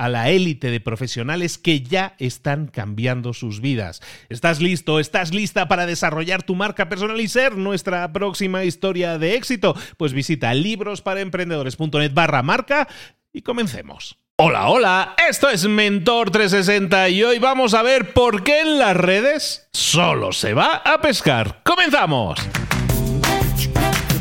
a la élite de profesionales que ya están cambiando sus vidas. ¿Estás listo? ¿Estás lista para desarrollar tu marca personal y ser nuestra próxima historia de éxito? Pues visita librosparaemprendedores.net barra marca y comencemos. Hola, hola, esto es Mentor 360 y hoy vamos a ver por qué en las redes solo se va a pescar. ¡Comenzamos!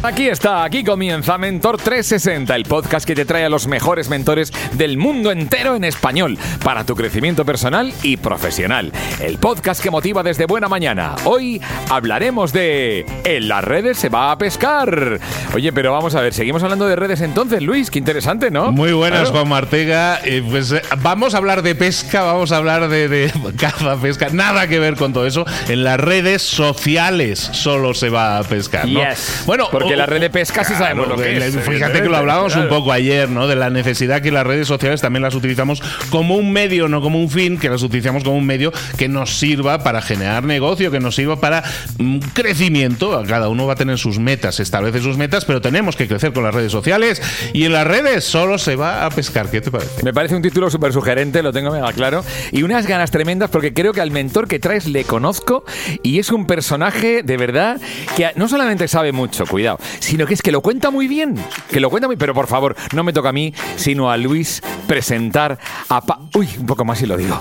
Aquí está, aquí comienza Mentor 360, el podcast que te trae a los mejores mentores del mundo entero en español para tu crecimiento personal y profesional. El podcast que motiva desde buena mañana. Hoy hablaremos de En las redes se va a pescar. Oye, pero vamos a ver, seguimos hablando de redes entonces, Luis, qué interesante, ¿no? Muy buenas, Juan Martega. Eh, pues eh, vamos a hablar de pesca, vamos a hablar de, de caza, pesca, nada que ver con todo eso. En las redes sociales solo se va a pescar, ¿no? Bueno, que la red de pesca sí sabemos lo que es. Fíjate que lo hablábamos un poco ayer, ¿no? De la necesidad que las redes sociales también las utilizamos como un medio, no como un fin, que las utilizamos como un medio que nos sirva para generar negocio, que nos sirva para mm, crecimiento. Cada uno va a tener sus metas, establece sus metas, pero tenemos que crecer con las redes sociales y en las redes solo se va a pescar. ¿Qué te parece? Me parece un título súper sugerente, lo tengo mega claro. Y unas ganas tremendas porque creo que al mentor que traes le conozco y es un personaje de verdad que no solamente sabe mucho, cuidado, sino que es que lo cuenta muy bien, que lo cuenta muy, pero por favor, no me toca a mí, sino a Luis presentar a pa Uy, un poco más y lo digo.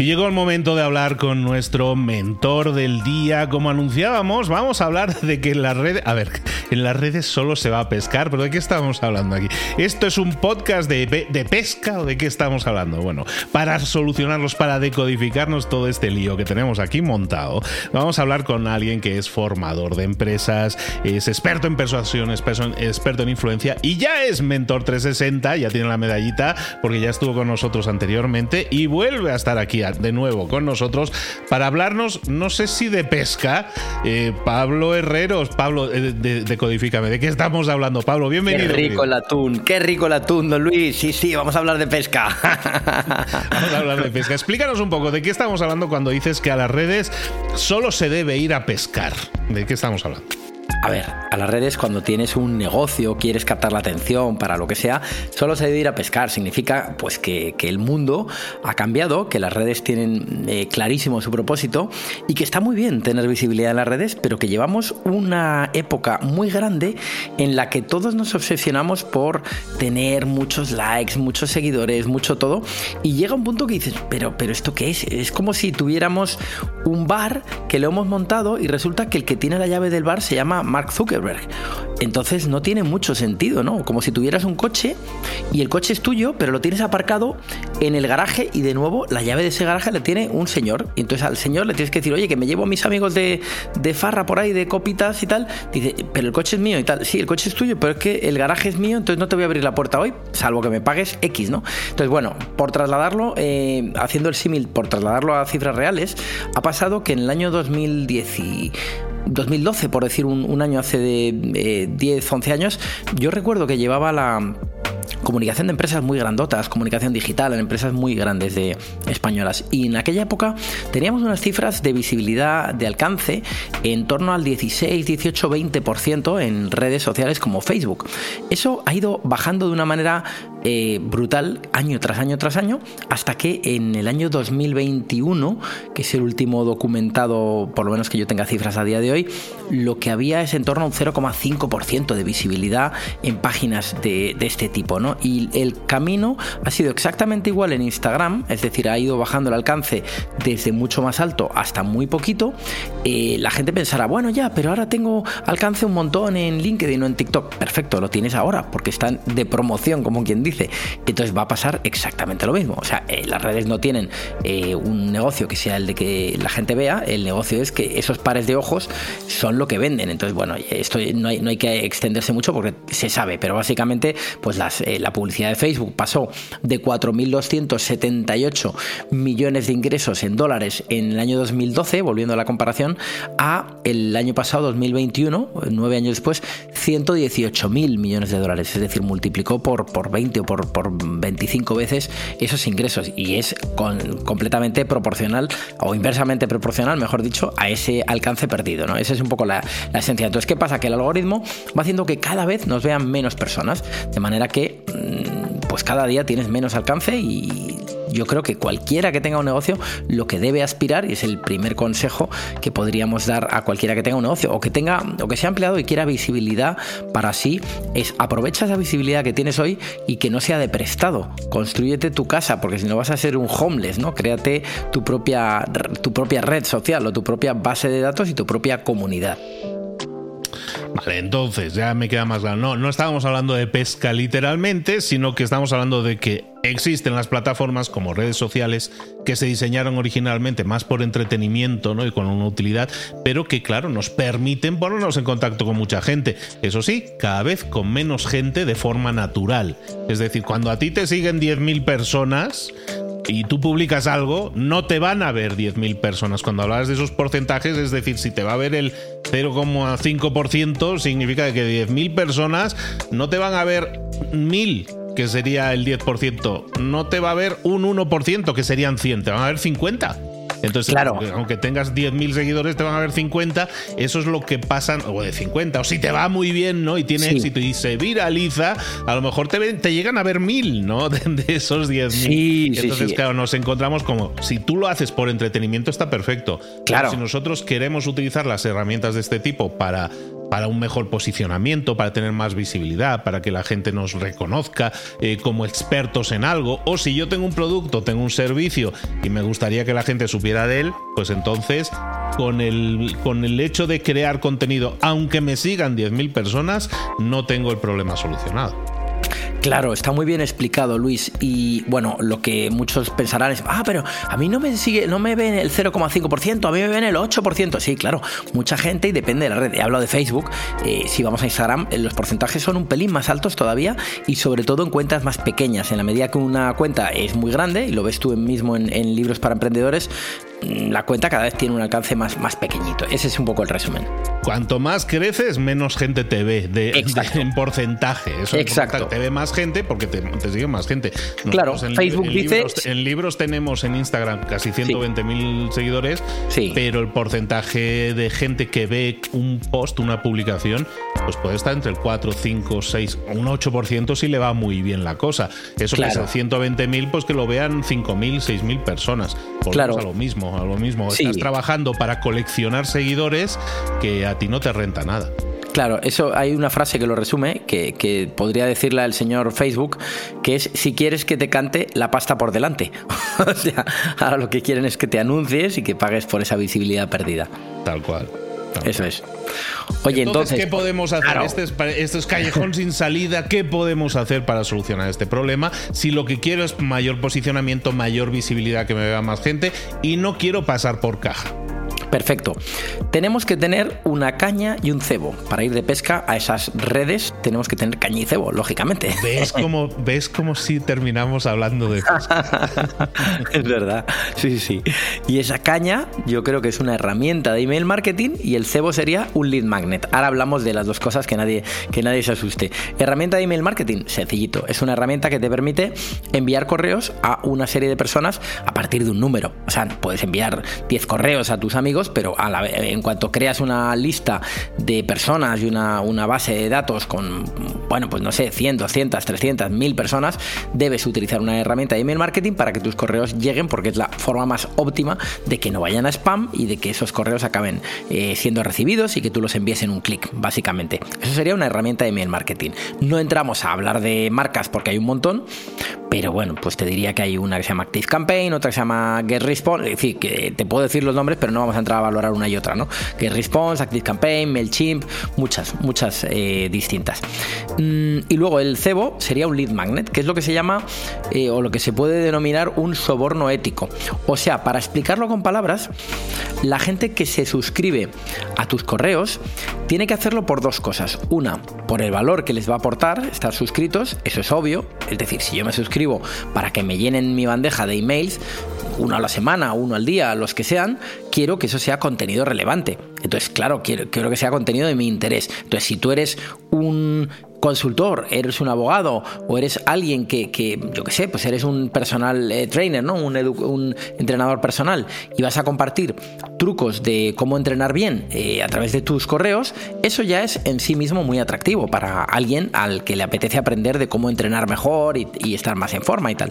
Y llegó el momento de hablar con nuestro mentor del día. Como anunciábamos, vamos a hablar de que en las redes. A ver, en las redes solo se va a pescar, pero ¿de qué estamos hablando aquí? ¿Esto es un podcast de, de pesca o de qué estamos hablando? Bueno, para solucionarlos, para decodificarnos todo este lío que tenemos aquí montado, vamos a hablar con alguien que es formador de empresas, es experto en persuasión, experto en influencia y ya es mentor 360, ya tiene la medallita porque ya estuvo con nosotros anteriormente y vuelve a estar aquí de nuevo con nosotros para hablarnos, no sé si de pesca, eh, Pablo Herreros, Pablo, eh, de, Decodifícame, ¿de qué estamos hablando, Pablo? Bienvenido. Qué rico el atún, qué rico el atún, don Luis. Sí, sí, vamos a hablar de pesca. vamos a hablar de pesca. Explícanos un poco, ¿de qué estamos hablando cuando dices que a las redes solo se debe ir a pescar? ¿De qué estamos hablando? A ver, a las redes cuando tienes un negocio, quieres captar la atención para lo que sea, solo se debe ir a pescar. Significa pues que, el mundo ha cambiado, que las redes tienen eh, clarísimo su propósito y que está muy bien tener visibilidad en las redes, pero que llevamos una época muy grande en la que todos nos obsesionamos por tener muchos likes, muchos seguidores, mucho todo. Y llega un punto que dices, pero, pero ¿esto qué es? Es como si tuviéramos un bar que lo hemos montado y resulta que el que tiene la llave del bar se llama Mark Zuckerberg. Entonces no tiene mucho sentido, ¿no? Como si tuvieras un coche y el coche es tuyo, pero lo tienes aparcado en el garaje y de nuevo la llave de ese garaje le tiene un señor. Entonces al señor le tienes que decir, oye, que me llevo a mis amigos de, de farra por ahí, de copitas y tal. Dice, pero el coche es mío y tal. Sí, el coche es tuyo, pero es que el garaje es mío, entonces no te voy a abrir la puerta hoy, salvo que me pagues X, ¿no? Entonces, bueno, por trasladarlo, eh, haciendo el símil, por trasladarlo a cifras reales, ha pasado que en el año 2010 2012, por decir un, año hace de 10, 11 años, yo recuerdo que llevaba la comunicación de empresas muy grandotas, comunicación digital en empresas muy grandes de españolas. Y en aquella época teníamos unas cifras de visibilidad, de alcance, en torno al 16, 18, 20% en redes sociales como Facebook. Eso ha ido bajando de una manera eh, brutal año tras año tras año, hasta que en el año 2021, que es el último documentado, por lo menos que yo tenga cifras a día de hoy, lo que había es en torno a un 0,5% de visibilidad en páginas de, este tipo, ¿no? Y el camino ha sido exactamente igual en Instagram, es decir, ha ido bajando el alcance desde mucho más alto hasta muy poquito. Eh, la gente pensará, bueno, ya, pero ahora tengo alcance un montón en LinkedIn o en TikTok. Perfecto, lo tienes ahora, porque están de promoción, como quien dice. Entonces va a pasar exactamente lo mismo. O sea, eh, las redes no tienen eh, un negocio que sea el de que la gente vea, el negocio es que esos pares de ojos son lo que venden. Entonces, bueno, esto no hay, no hay que extenderse mucho porque se sabe, pero básicamente, pues las, la publicidad de Facebook pasó de 4.278 millones de ingresos en dólares en el año 2012, volviendo a la comparación, a el año pasado, 2021, nueve años después, 118.000 millones de dólares. Es decir, multiplicó por, por 20 por, por 25 veces esos ingresos y es completamente proporcional o inversamente proporcional, mejor dicho, a ese alcance perdido. ¿no? Esa es un poco la, la esencia. Entonces, ¿qué pasa? Que el algoritmo va haciendo que cada vez nos vean menos personas, de manera que mm, pues cada día tienes menos alcance y yo creo que cualquiera que tenga un negocio lo que debe aspirar y es el primer consejo que podríamos dar a cualquiera que tenga un negocio o que tenga o que sea empleado y quiera visibilidad para sí es aprovecha esa visibilidad que tienes hoy y que no sea de prestado. Construyete tu casa porque si no vas a ser un homeless no créate tu propia tu propia red social o tu propia base de datos y tu propia comunidad Vale, entonces ya me queda más claro. No, no estábamos hablando de pesca literalmente, sino que estamos hablando de que existen las plataformas como redes sociales que se diseñaron originalmente más por entretenimiento ¿no? y con una utilidad, pero que claro, nos permiten ponernos en contacto con mucha gente. Eso sí, cada vez con menos gente de forma natural. Es decir, cuando a ti te siguen 10.000 personas, y tú publicas algo, no te van a ver 10.000 personas. Cuando hablas de esos porcentajes, es decir, si te va a ver el 0,5%, significa que 10.000 personas no te van a ver 1.000 que sería el 10%, no te va a ver un 1%, que serían 100, te van a ver 50. Entonces, claro. aunque tengas 10.000 seguidores, te van a ver 50. Eso es lo que pasa, o de 50. O si te va muy bien, ¿no? Y tiene éxito y se viraliza, a lo mejor te, ven, te llegan a ver 1.000, ¿no? De, esos 10.000. Sí, Entonces, claro, nos encontramos como, si tú lo haces por entretenimiento, está perfecto. Claro. si nosotros queremos utilizar las herramientas de este tipo para para un mejor posicionamiento, para tener más visibilidad, para que la gente nos reconozca eh, como expertos en algo. O si yo tengo un producto, tengo un servicio y me gustaría que la gente supiera de él, pues entonces con el, con el hecho de crear contenido, aunque me sigan 10.000 personas, no tengo el problema solucionado. Claro, está muy bien explicado, Luis. Y bueno, lo que muchos pensarán es, ah, pero a mí no me sigue, no me ven el 0,5%, a mí me ven el 8%. Sí, claro, mucha gente y depende de la red. He hablado de Facebook. Eh, si vamos a Instagram, eh, los porcentajes son un pelín más altos todavía y sobre todo en cuentas más pequeñas. En la medida que una cuenta es muy grande, y lo ves tú mismo en, en libros para emprendedores, mm, la cuenta cada vez tiene un alcance más, más pequeñito. Ese es un poco el resumen. Cuanto más creces, menos gente te ve de, en porcentaje. Eso Exacto. Te ve más gente porque te, sigue más gente. claro, Facebook dice. Libros, en libros tenemos en Instagram casi 120 mil seguidores, sí. pero el porcentaje de gente que ve un post, una publicación, pues puede estar entre el 4, 5, 6, un 8% si le va muy bien la cosa. Eso claro. que 120 mil, pues que lo vean 5 mil, 6 mil personas. claro. a lo mismo, a lo mismo. Estás trabajando para coleccionar seguidores que a ti no te renta nada. Claro, eso hay una frase que lo resume, que, podría decirla el señor Facebook, que es si quieres que te cante la pasta por delante. o sea, ahora lo que quieren es que te anuncies y que pagues por esa visibilidad perdida. Tal cual. Eso es. Oye, entonces, ¿qué podemos hacer? Este, este, es, callejón sin salida. ¿Qué podemos hacer para solucionar este problema? Si lo que quiero es mayor posicionamiento, mayor visibilidad, que me vea más gente y no quiero pasar por caja. Perfecto. Tenemos que tener una caña y un cebo. Para ir de pesca a esas redes tenemos que tener caña y cebo, lógicamente. ¿Ves como, ves como si terminamos hablando de pesca? es verdad. Sí, sí. Y esa caña yo creo que es una herramienta de email marketing y el cebo sería un lead magnet. Ahora hablamos de las dos cosas que nadie, que nadie se asuste. Herramienta de email marketing, sencillito. Es una herramienta que te permite enviar correos a una serie de personas a partir de un número. O sea, puedes enviar 10 correos a tus amigos pero en cuanto creas una lista de personas y una, una, base de datos con, bueno, pues no sé, 100, 200, 300, 1000 personas, debes utilizar una herramienta de email marketing para que tus correos lleguen porque es la forma más óptima de que no vayan a spam y de que esos correos acaben eh, siendo recibidos y que tú los envíes en un clic, básicamente. Eso sería una herramienta de email marketing. No entramos a hablar de marcas porque hay un montón, pero bueno, pues te diría que hay una que se llama Active Campaign, otra que se llama Get Response, es decir, que te puedo decir los nombres, pero no vamos a entrar a valorar una y otra, ¿no? Get Response, Active Campaign, MailChimp, muchas, muchas eh, distintas. Mm, y luego el cebo sería un lead magnet, que es lo que se llama eh, o lo que se puede denominar un soborno ético. O sea, para explicarlo con palabras, la gente que se suscribe a tus correos tiene que hacerlo por dos cosas. Una, por el valor que les va a aportar estar suscritos, eso es obvio, es decir, si yo me suscribo para que me llenen mi bandeja de emails, uno a la semana, uno al día, los que sean, quiero que eso sea contenido relevante. Entonces, claro, quiero, que sea contenido de mi interés. Entonces, si tú eres un consultor, eres un abogado o eres alguien que, que yo qué sé, pues eres un personal eh, trainer, ¿no? Un, entrenador personal y vas a compartir trucos de cómo entrenar bien eh, a través de tus correos, eso ya es en sí mismo muy atractivo para alguien al que le apetece aprender de cómo entrenar mejor y, estar más en forma y tal.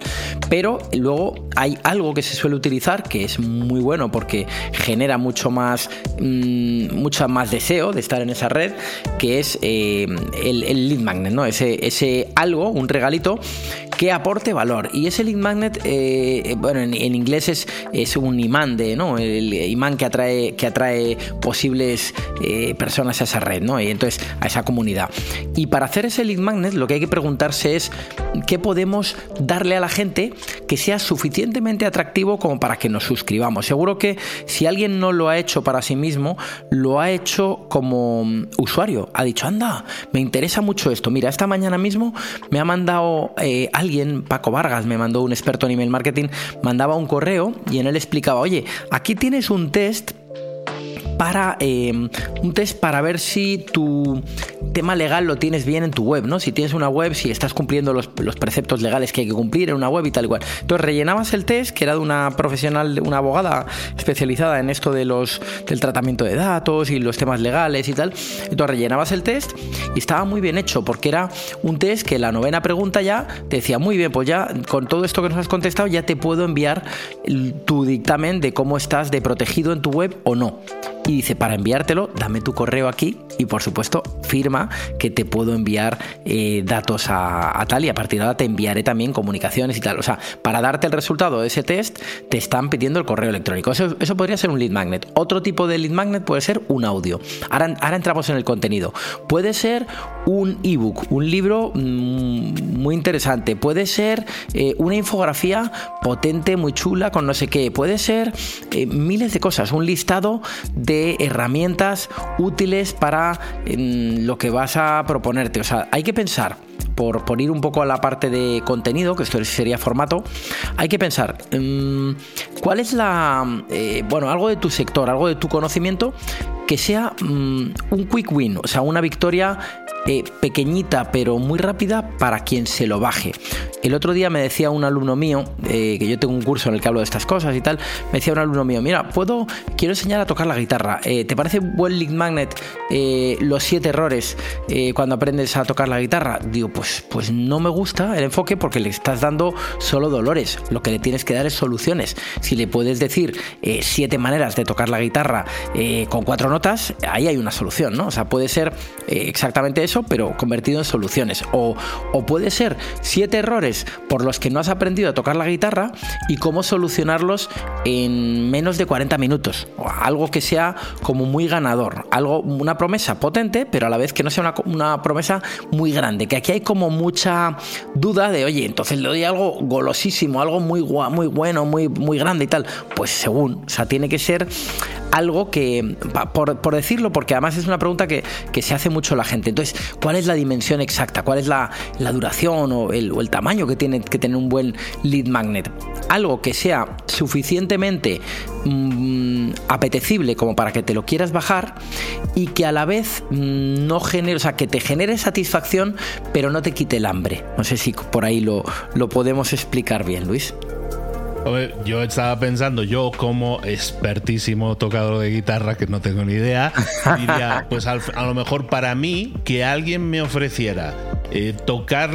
Pero luego hay algo que se suele utilizar que es muy bueno porque genera mucho más, mm, más deseo de estar en esa red, que es eh, el, el magnet, ¿no? Ese, ese algo, un regalito que aporte valor. Y ese lead magnet, eh, bueno, en, inglés es, es, un imán de, ¿no? El imán que atrae, que atrae posibles eh, personas a esa red, ¿no? Y entonces a esa comunidad. Y para hacer ese lead magnet, lo que hay que preguntarse es qué podemos darle a la gente que sea suficientemente atractivo como para que nos suscribamos. Seguro que si alguien no lo ha hecho para sí mismo, lo ha hecho como usuario. Ha dicho, anda, me interesa mucho esto. Mira, esta mañana mismo me ha mandado eh, alguien, Paco Vargas, me mandó un experto en email marketing, mandaba un correo y en él explicaba, oye, aquí tienes un test para eh, un test para ver si tu tema legal lo tienes bien en tu web, ¿no? Si tienes una web, si estás cumpliendo los, preceptos legales que hay que cumplir en una web y tal igual. Entonces rellenabas el test, que era de una profesional, una abogada especializada en esto de los del tratamiento de datos y los temas legales y tal. Entonces rellenabas el test y estaba muy bien hecho porque era un test que la novena pregunta ya te decía, muy bien, pues ya con todo esto que nos has contestado ya te puedo enviar tu dictamen de cómo estás de protegido en tu web o no y dice, para enviártelo, dame tu correo aquí y por supuesto firma que te puedo enviar eh, datos a, tal y a partir de ahora te enviaré también comunicaciones y tal. O sea, para darte el resultado de ese test te están pidiendo el correo electrónico. Eso, eso podría ser un lead magnet. Otro tipo de lead magnet puede ser un audio. Ahora, ahora entramos en el contenido. Puede ser un ebook, un libro mm, muy interesante. Puede ser eh, una infografía potente, muy chula, con no sé qué. Puede ser eh, miles de cosas. Un listado de herramientas útiles para lo que vas a proponerte. O sea, hay que pensar por, por, ir un poco a la parte de contenido, que esto sería formato, hay que pensar cuál es la, eh, bueno, algo de tu sector, algo de tu conocimiento que sea mm, un quick win, o sea, una victoria eh, pequeñita pero muy rápida para quien se lo baje. El otro día me decía un alumno mío, eh, que yo tengo un curso en el que hablo de estas cosas y tal, me decía un alumno mío, mira, puedo, quiero enseñar a tocar la guitarra. Eh, ¿Te parece buen lead magnet los siete errores cuando aprendes a tocar la guitarra? Digo, pues, pues no me gusta el enfoque porque le estás dando solo dolores. Lo que le tienes que dar es soluciones. Si le puedes decir siete maneras de tocar la guitarra con cuatro notas, ahí hay una solución, ¿no? O sea, puede ser exactamente eso pero convertido en soluciones. O, puede ser siete errores por los que no has aprendido a tocar la guitarra y cómo solucionarlos en menos de 40 minutos. Algo que sea como muy ganador, algo, una promesa potente, pero a la vez que no sea una, una promesa muy grande. Que aquí hay como mucha duda de, oye, entonces le doy algo golosísimo, algo muy, muy bueno, muy, muy grande y tal. Pues según, o sea, tiene que ser algo que, por, decirlo, porque además es una pregunta que, se hace mucho la gente. Entonces, ¿cuál es la dimensión exacta? ¿Cuál es la, duración o el, o el, tamaño que tiene que tener un buen lead magnet? Algo que sea suficientemente mm, apetecible como para que te lo quieras bajar y que a la vez mm, no genere, o sea, que te genere satisfacción, pero no te quite el hambre. No sé si por ahí lo, lo podemos explicar bien, Luis yo estaba pensando, yo como expertísimo tocador de guitarra, que no tengo ni idea, diría, pues a lo mejor para mí, que alguien me ofreciera eh, tocar,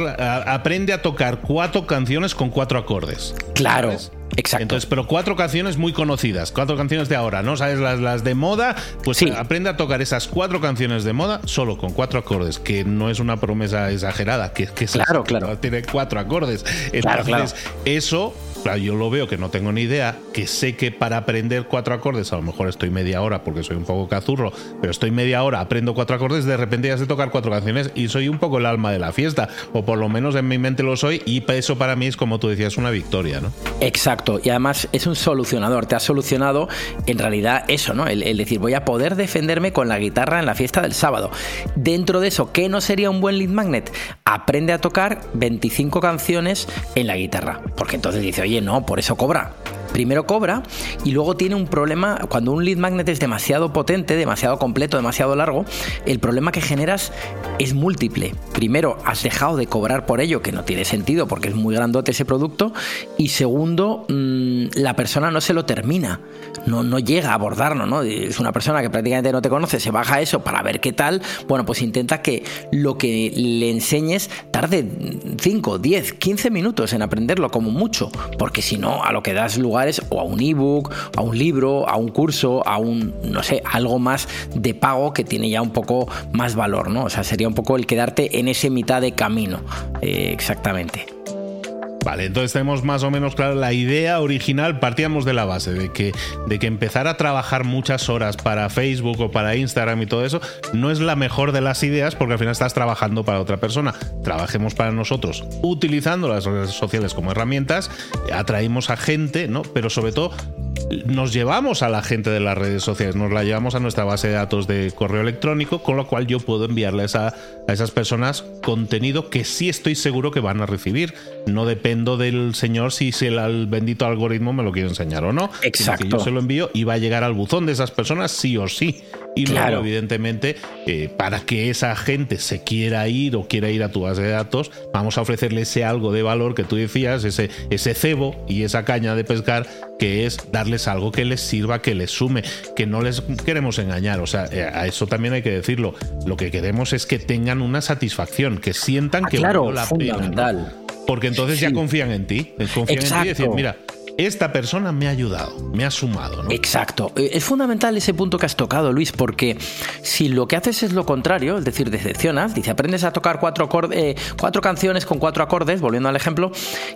aprende a tocar cuatro canciones con cuatro acordes. Claro. Exacto. Entonces, pero cuatro canciones muy conocidas, cuatro canciones de ahora, ¿no? ¿Sabes? Las, las de moda, pues aprende a tocar esas cuatro canciones de moda solo con cuatro acordes, que no es una promesa exagerada, que, que claro, claro. tiene cuatro acordes. Entonces, claro, eso yo lo veo que no tengo ni idea, que sé que para aprender cuatro acordes, a lo mejor estoy media hora porque soy un poco cazurro, pero estoy media hora, aprendo cuatro acordes, de repente ya sé tocar cuatro canciones y soy un poco el alma de la fiesta, o por lo menos en mi mente lo soy, y eso para mí es como tú decías, una victoria, ¿no? Exacto, y además es un solucionador, te ha solucionado en realidad eso, ¿no? El, el decir, voy a poder defenderme con la guitarra en la fiesta del sábado. Dentro de eso, ¿qué no sería un buen lead magnet? Aprende a tocar 25 canciones en la guitarra, porque entonces dice, oye, no, por eso cobra primero cobra y luego tiene un problema, cuando un lead magnet es demasiado potente, demasiado completo, demasiado largo, el problema que generas es múltiple. Primero, has dejado de cobrar por ello, que no tiene sentido porque es muy grandote ese producto, y segundo, mm, la persona no se lo termina, no, no llega a abordarlo, ¿no? Es una persona que prácticamente no te conoce, se baja eso para ver qué tal, bueno, pues intenta que lo que le enseñes tarde 5, 10, 15 minutos en aprenderlo como mucho, porque si no, a lo que das lugar o a un ebook, a un libro, a un curso, a un, no sé, algo más de pago que tiene ya un poco más valor, ¿no? O sea, sería un poco el quedarte en ese mitad de camino, eh, exactamente. Vale, entonces tenemos más o menos claro la idea original, partíamos de la base de que, de que empezar a trabajar muchas horas para Facebook o para Instagram y todo eso no es la mejor de las ideas porque al final estás trabajando para otra persona. Trabajemos para nosotros utilizando las redes sociales como herramientas, atraímos a gente, ¿no? Pero sobre todo nos llevamos a la gente de las redes sociales, nos la llevamos a nuestra base de datos de correo electrónico, con lo cual yo puedo enviarles a, a esas personas contenido que sí estoy seguro que van a recibir. No dependo del señor si, el, bendito algoritmo me lo quiere enseñar o no. Exacto. yo se lo envío y va a llegar al buzón de esas personas sí o sí. Y luego, evidentemente, eh, para que esa gente se quiera ir o quiera ir a tu base de datos, vamos a ofrecerle ese algo de valor que tú decías, ese, ese cebo y esa caña de pescar, que es darles algo que les sirva, que les sume, que no les queremos engañar. O sea, eh, a eso también hay que decirlo. Lo que queremos es que tengan una satisfacción, que sientan ah, que claro, la fundamental. Porque entonces ya confían en ti. Confían en ti y decir, mira, esta persona me ha ayudado, me ha sumado. ¿no? Exacto. Eh, es fundamental ese punto que has tocado, Luis, porque si lo que haces es lo contrario, es decir, decepcionas, dice, aprendes a tocar cuatro, eh, cuatro canciones con cuatro acordes, volviendo al ejemplo,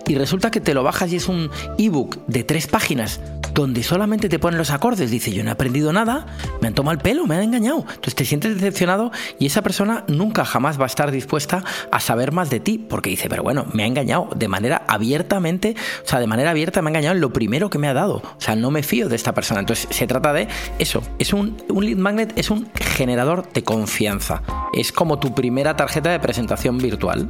y resulta que te lo bajas y es un ebook de tres páginas donde solamente te ponen los acordes. Dice, yo no he aprendido nada, me han tomado el pelo, me han engañado. Entonces te sientes decepcionado y esa persona nunca jamás va a estar dispuesta a saber más de ti, porque dice, pero bueno, me ha engañado de manera abiertamente, o sea, de manera abierta me ha engañado lo primero que me ha dado. O sea, no me fío de esta persona. Entonces, se trata de eso. Es un, un lead magnet, es un generador de confianza. Es como tu primera tarjeta de presentación virtual.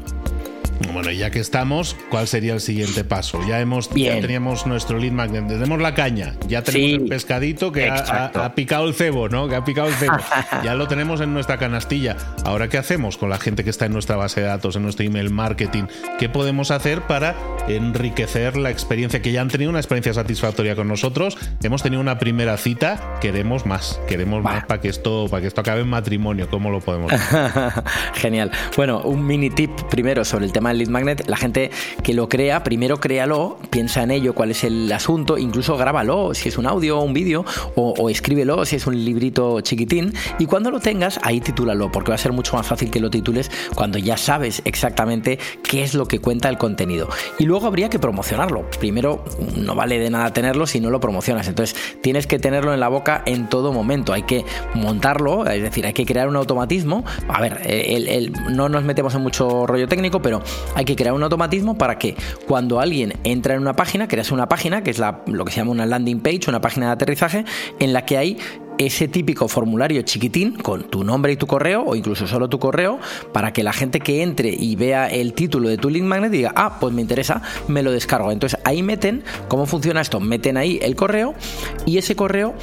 Bueno, ya que estamos, ¿cuál sería el siguiente paso? Ya hemos ya teníamos nuestro lead magnet, tenemos la caña, ya tenemos el pescadito que ha, picado el cebo, ¿no? Que ha picado el cebo. ya lo tenemos en nuestra canastilla. Ahora, ¿qué hacemos con la gente que está en nuestra base de datos, en nuestro email marketing? ¿Qué podemos hacer para enriquecer la experiencia que ya han tenido una experiencia satisfactoria con nosotros? Hemos tenido una primera cita, queremos más, queremos más para que esto para que esto acabe en matrimonio. ¿Cómo lo podemos? Genial. Bueno, un mini tip primero sobre el tema del lead magnet, la gente que lo crea, primero créalo, piensa en ello, cuál es el asunto, incluso grábalo, si es un audio o un vídeo, o, escríbelo, si es un librito chiquitín, y cuando lo tengas, ahí titúlalo, porque va a ser mucho más fácil que lo titules cuando ya sabes exactamente qué es lo que cuenta el contenido. Y luego habría que promocionarlo. Primero, no vale de nada tenerlo si no lo promocionas. Entonces, tienes que tenerlo en la boca en todo momento. Hay que montarlo, es decir, hay que crear un automatismo. A ver, no nos metemos en mucho rollo técnico, pero hay que crear un automatismo para que cuando alguien entra en una página, creas una página, que es lo que se llama una landing page, una página de aterrizaje, en la que hay ese típico formulario chiquitín con tu nombre y tu correo o incluso solo tu correo para que la gente que entre y vea el título de tu link magnet diga, ah, pues me interesa, me lo descargo. Entonces ahí meten, ¿cómo funciona esto? Meten ahí el correo y ese correo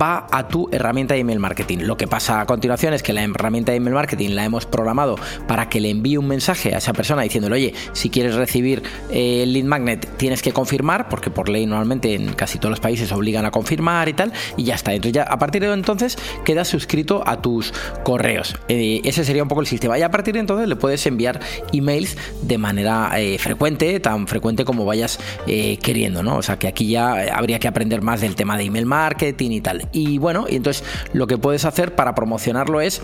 va a tu herramienta de email marketing. Lo que pasa a continuación es que la herramienta de email marketing la hemos programado para que le envíe un mensaje a esa persona diciéndole, oye, si quieres recibir eh, el lead magnet tienes que confirmar, porque por ley normalmente en casi todos los países obligan a confirmar y tal, y ya está. Entonces ya a partir entonces quedas suscrito a tus correos. Eh, ese sería un poco el sistema. Y a partir de entonces le puedes enviar emails de manera eh, frecuente, tan frecuente como vayas eh, queriendo, ¿no? O sea que aquí ya habría que aprender más del tema de email marketing y tal. Y bueno, y entonces lo que puedes hacer para promocionarlo es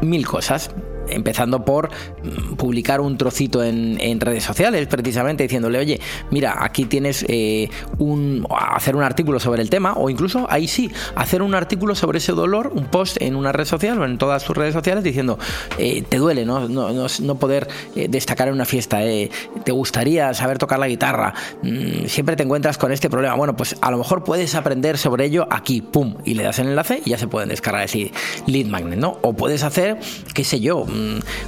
mil cosas empezando por mm, publicar un trocito en, redes sociales, precisamente diciéndole, oye, mira, aquí tienes eh, un hacer un artículo sobre el tema, o incluso ahí sí, hacer un artículo sobre ese dolor, un post en una red social o en todas tus redes sociales diciendo, eh, te duele ¿no? No, poder eh, destacar en una fiesta, te gustaría saber tocar la guitarra, mm, siempre te encuentras con este problema. Bueno, pues a lo mejor puedes aprender sobre ello aquí, pum, y le das el enlace y ya se pueden descargar ese lead magnet, ¿no? O puedes hacer, qué sé yo,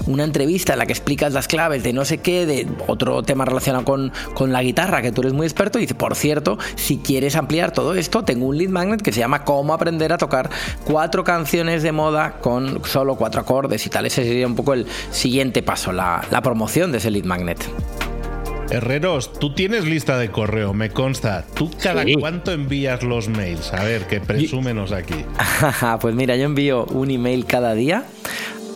una entrevista en la que explicas las claves de no sé qué, de otro tema relacionado con, con la guitarra, que tú eres muy experto, y dice, por cierto, si quieres ampliar todo esto, tengo un lead magnet que se llama Cómo aprender a tocar cuatro canciones de moda con solo cuatro acordes y tal. Ese sería un poco el siguiente paso, la, promoción de ese lead magnet. Herreros, tú tienes lista de correo, me consta. ¿Tú cada cuánto envías los mails? A ver, que presúmenos aquí. pues mira, yo envío un email cada día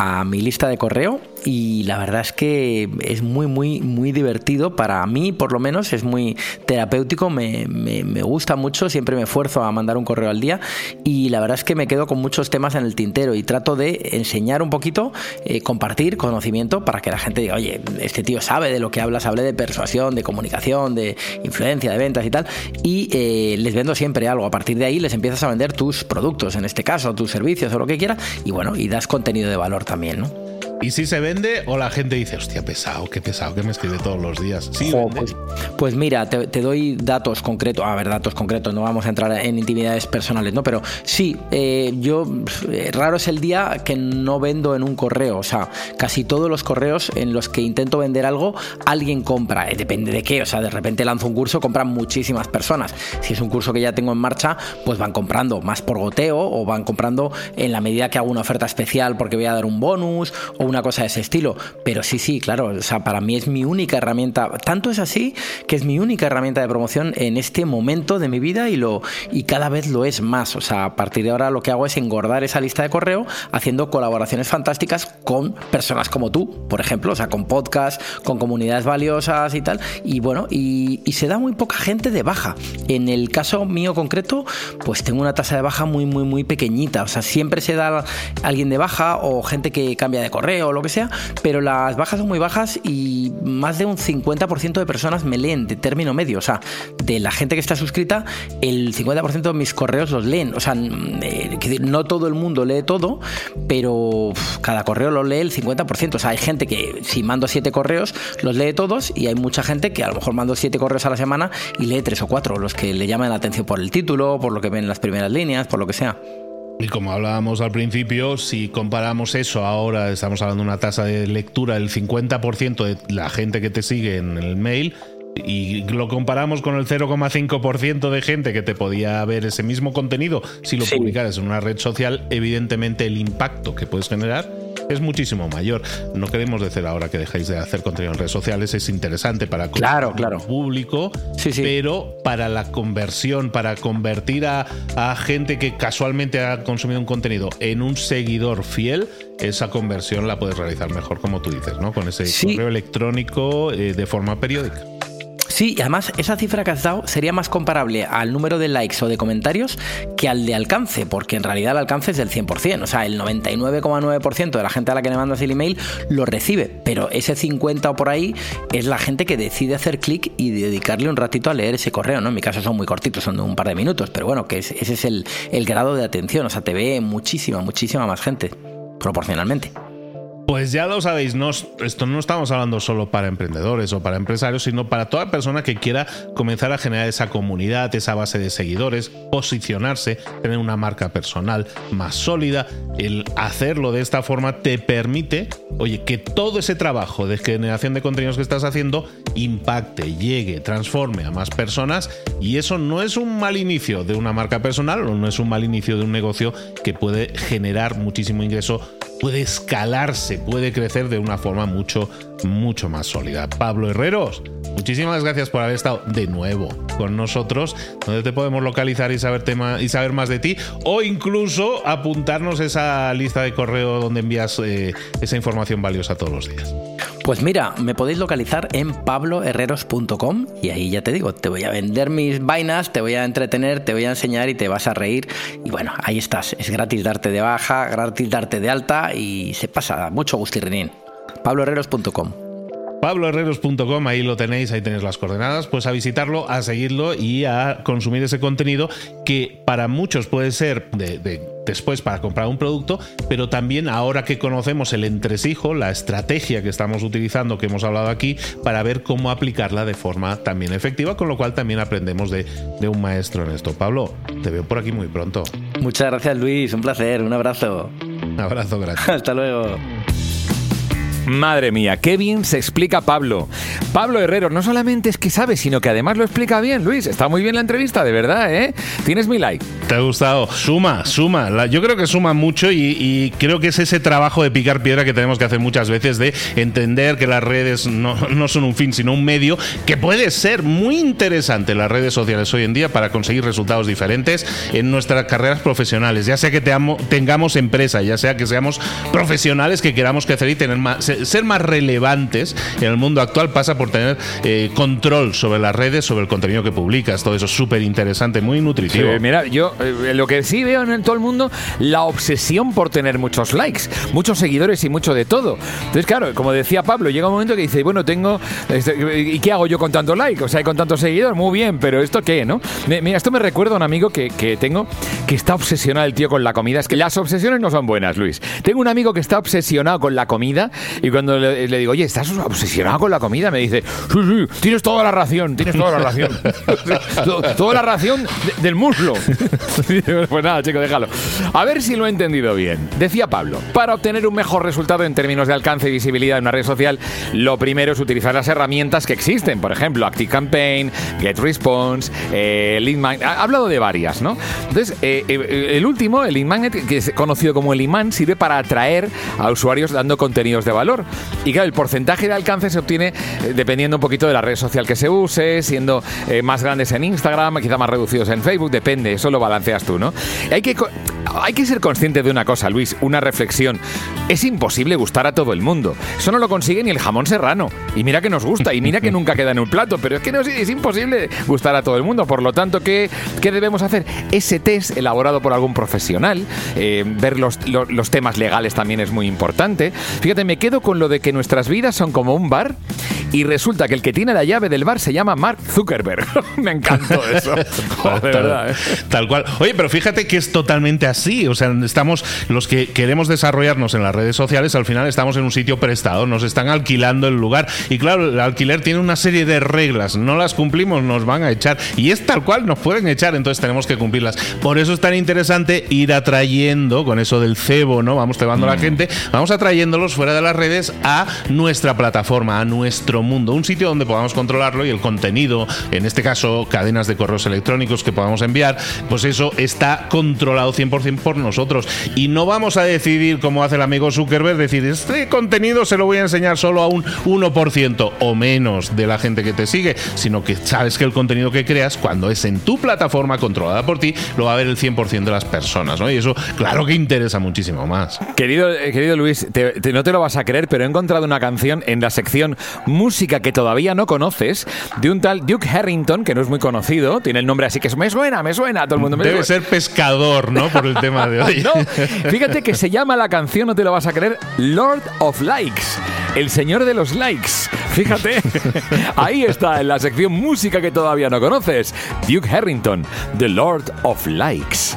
a mi lista de correo y la verdad es que es muy, muy, muy divertido. Para mí, por lo menos, es muy terapéutico, me, gusta mucho, siempre me esfuerzo a mandar un correo al día y la verdad es que me quedo con muchos temas en el tintero y trato de enseñar un poquito, eh, compartir conocimiento para que la gente diga, oye, este tío sabe de lo que hablas, hable de persuasión, de comunicación, de influencia, de ventas y tal, y eh, les vendo siempre algo. A partir de ahí les empiezas a vender tus productos, en este caso, tus servicios o lo que quieras, y bueno, y das contenido de valor también, ¿no? ¿Y si se vende o la gente dice, hostia, pesado, qué pesado, que me escribe todos los días? Sí, pues, pues, mira, te, doy datos concretos. A ver, datos concretos, no vamos a entrar en intimidades personales, ¿no? Pero sí, eh, yo, eh, raro es el día que no vendo en un correo. O sea, casi todos los correos en los que intento vender algo, alguien compra. Eh, depende de qué. O sea, de repente lanzo un curso, compran muchísimas personas. Si es un curso que ya tengo en marcha, pues van comprando más por goteo o van comprando en la medida que hago una oferta especial porque voy a dar un bonus o una cosa de ese estilo. Pero sí, sí, claro, o sea, para mí es mi única herramienta. Tanto es así que es mi única herramienta de promoción en este momento de mi vida y, lo, y cada vez lo es más. O sea, a partir de ahora lo que hago es engordar esa lista de correo haciendo colaboraciones fantásticas con personas como tú, por ejemplo, o sea, con podcasts, con comunidades valiosas y tal. Y bueno, y, y se da muy poca gente de baja. En el caso mío concreto, pues tengo una tasa de baja muy, muy, muy pequeñita. O sea, siempre se da alguien de baja o gente que cambia de correo o lo que sea, pero las bajas son muy bajas y más de un 50% de personas me leen de término medio. O sea, de la gente que está suscrita, el 50% de mis correos los leen. O sea, eh, no todo el mundo lee todo, pero cada correo lo lee el 50%. O sea, hay gente que si mando 7 correos, los lee todos y hay mucha gente que a lo mejor mando 7 correos a la semana y lee 3 o 4, los que le llaman la atención por el título, por lo que ven en las primeras líneas, por lo que sea. Y como hablábamos al principio, si comparamos eso ahora, estamos hablando de una tasa de lectura del 50% de la gente que te sigue en el mail, y lo comparamos con el 0,5% de gente que te podía ver ese mismo contenido si lo publicaras en una red social, evidentemente el impacto que puedes generar es muchísimo mayor. No queremos decir ahora que dejéis de hacer contenido en redes sociales, es interesante para claro, claro. público, pero para la conversión, para convertir a, a gente que casualmente ha consumido un contenido en un seguidor fiel, esa conversión la puedes realizar mejor, como tú dices, ¿no? Con ese correo electrónico eh, de forma periódica. Sí, y además esa cifra que has dado sería más comparable al número de likes o de comentarios que al de alcance, porque en realidad el alcance es del 100%, o sea, el 99,9% de la gente a la que le mandas el email lo recibe, pero ese 50 o por ahí es la gente que decide hacer clic y dedicarle un ratito a leer ese correo, ¿no? En mi caso son muy cortitos, son de un par de minutos, pero bueno, que ese es el, el grado de atención, o sea, te ve muchísima, muchísima más gente, proporcionalmente. Pues ya lo sabéis, no, esto no estamos hablando solo para emprendedores o para empresarios, sino para toda persona que quiera comenzar a generar esa comunidad, esa base de seguidores, posicionarse, tener una marca personal más sólida. El hacerlo de esta forma te permite, oye, que todo ese trabajo de generación de contenidos que estás haciendo impacte, llegue, transforme a más personas y eso no es un mal inicio de una marca personal o no es un mal inicio de un negocio que puede generar muchísimo ingreso puede escalarse, puede crecer de una forma mucho, mucho más sólida. Pablo Herreros, muchísimas gracias por haber estado de nuevo con nosotros, donde te podemos localizar y saber, tema, y saber más de ti, o incluso apuntarnos esa lista de correo donde envías eh, esa información valiosa todos los días. Pues mira, me podéis localizar en pabloherreros.com y ahí ya te digo, te voy a vender mis vainas, te voy a entretener, te voy a enseñar y te vas a reír. Y bueno, ahí estás. Es gratis darte de baja, gratis darte de alta y se pasa. Mucho gustirrinín. pabloherreros.com pabloherreros.com, ahí lo tenéis, ahí tenéis las coordenadas, pues a visitarlo, a seguirlo y a consumir ese contenido que para muchos puede ser de, después para comprar un producto, pero también ahora que conocemos el entresijo, la estrategia que estamos utilizando, que hemos hablado aquí, para ver cómo aplicarla de forma también efectiva, con lo cual también aprendemos de, de un maestro en esto. Pablo, te veo por aquí muy pronto. Muchas gracias Luis, un placer, un abrazo. Un abrazo, gracias. Hasta luego. Madre mía, qué bien se explica Pablo. Pablo Herrero no solamente es que sabe, sino que además lo explica bien, Luis. Está muy bien la entrevista, de verdad, ¿eh? Tienes mi like. ¿Te ha gustado? Suma, suma. Yo creo que suma mucho y, creo que es ese trabajo de picar piedra que tenemos que hacer muchas veces de entender que las redes no, son un fin, sino un medio que puede ser muy interesante las redes sociales hoy en día para conseguir resultados diferentes en nuestras carreras profesionales, ya sea que tengamos empresa, ya sea que seamos profesionales que queramos crecer y tener más ser más relevantes en el mundo actual pasa por tener eh, control sobre las redes, sobre el contenido que publicas. Todo eso es súper interesante, muy nutritivo. mira, yo eh, lo que sí veo en todo el mundo, la obsesión por tener muchos likes, muchos seguidores y mucho de todo. Entonces, claro, como decía Pablo, llega un momento que dice, bueno, tengo. Este, ¿Y qué hago yo con tanto like? O sea, con tantos seguidores, muy bien, pero ¿esto qué, no? Mira, esto me recuerda a un amigo que, que tengo que está obsesionado el tío con la comida. Es que las obsesiones no son buenas, Luis. Tengo un amigo que está obsesionado con la comida y cuando le, digo, oye, ¿estás obsesionado con la comida? Me dice, sí, sí, tienes toda la ración, tienes toda la ración. toda la ración del muslo. pues nada, chico, déjalo. A ver si lo he entendido bien. Decía Pablo, para obtener un mejor resultado en términos de alcance y visibilidad en una red social, lo primero es utilizar las herramientas que existen. Por ejemplo, ActiveCampaign, GetResponse, eh, Lead Magnet. Ha hablado de varias, ¿no? Entonces, eh, eh, el último, el Lead Magnet, que es conocido como el imán, sirve para atraer a usuarios dando contenidos de valor. Y claro, el porcentaje de alcance se obtiene eh, dependiendo un poquito de la red social que se use, siendo eh, más grandes en Instagram, quizá más reducidos en Facebook, depende, eso lo balanceas tú, ¿no? Hay que, hay que ser consciente de una cosa, Luis, una reflexión. Es imposible gustar a todo el mundo. Eso no lo consigue ni el jamón serrano. Y mira que nos gusta, y mira que nunca queda en un plato, pero es que no, es imposible gustar a todo el mundo. Por lo tanto, ¿qué, qué debemos hacer? Ese test elaborado por algún profesional, eh, ver los, los temas legales también es muy importante. Fíjate, me quedo con lo de que nuestras vidas son como un bar y resulta que el que tiene la llave del bar se llama Mark Zuckerberg. Me encantó eso. ¿eh? tal, cual. Oye, pero fíjate que es totalmente así. O sea, estamos, los que queremos desarrollarnos en las redes sociales, al final estamos en un sitio prestado, nos están alquilando el lugar. Y claro, el alquiler tiene una serie de reglas. No las cumplimos, nos van a echar. Y es tal cual, nos pueden echar, entonces tenemos que cumplirlas. Por eso es tan interesante ir atrayendo, con eso del cebo, ¿no? Vamos cebando a la mm. gente, vamos atrayéndolos fuera de las redes a nuestra plataforma, a nuestro nuestro mundo, un sitio donde podamos controlarlo y el contenido, en este caso cadenas de correos electrónicos que podamos enviar, pues eso está controlado 100% por nosotros. Y no vamos a decidir, como hace el amigo Zuckerberg, decir, este contenido se lo voy a enseñar solo a un 1% o menos de la gente que te sigue, sino que sabes que el contenido que creas, cuando es en tu plataforma controlada por ti, lo va a ver el 100% de las personas, ¿no? Y eso, claro que interesa muchísimo más. Querido, eh, querido Luis, no te lo vas a creer, pero he encontrado una canción en la sección Música que todavía no conoces, de un tal Duke Harrington, que no es muy conocido, tiene el nombre así que me suena, me suena, todo el mundo me Debe ser pescador, ¿no? Por el tema de hoy. no, fíjate que se llama la canción, no te lo vas a creer, Lord of Likes, el señor de los likes. Fíjate, ahí está en la sección música que todavía no conoces, Duke Harrington, The Lord of Likes.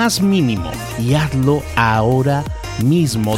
más mínimo y hazlo ahora mismo.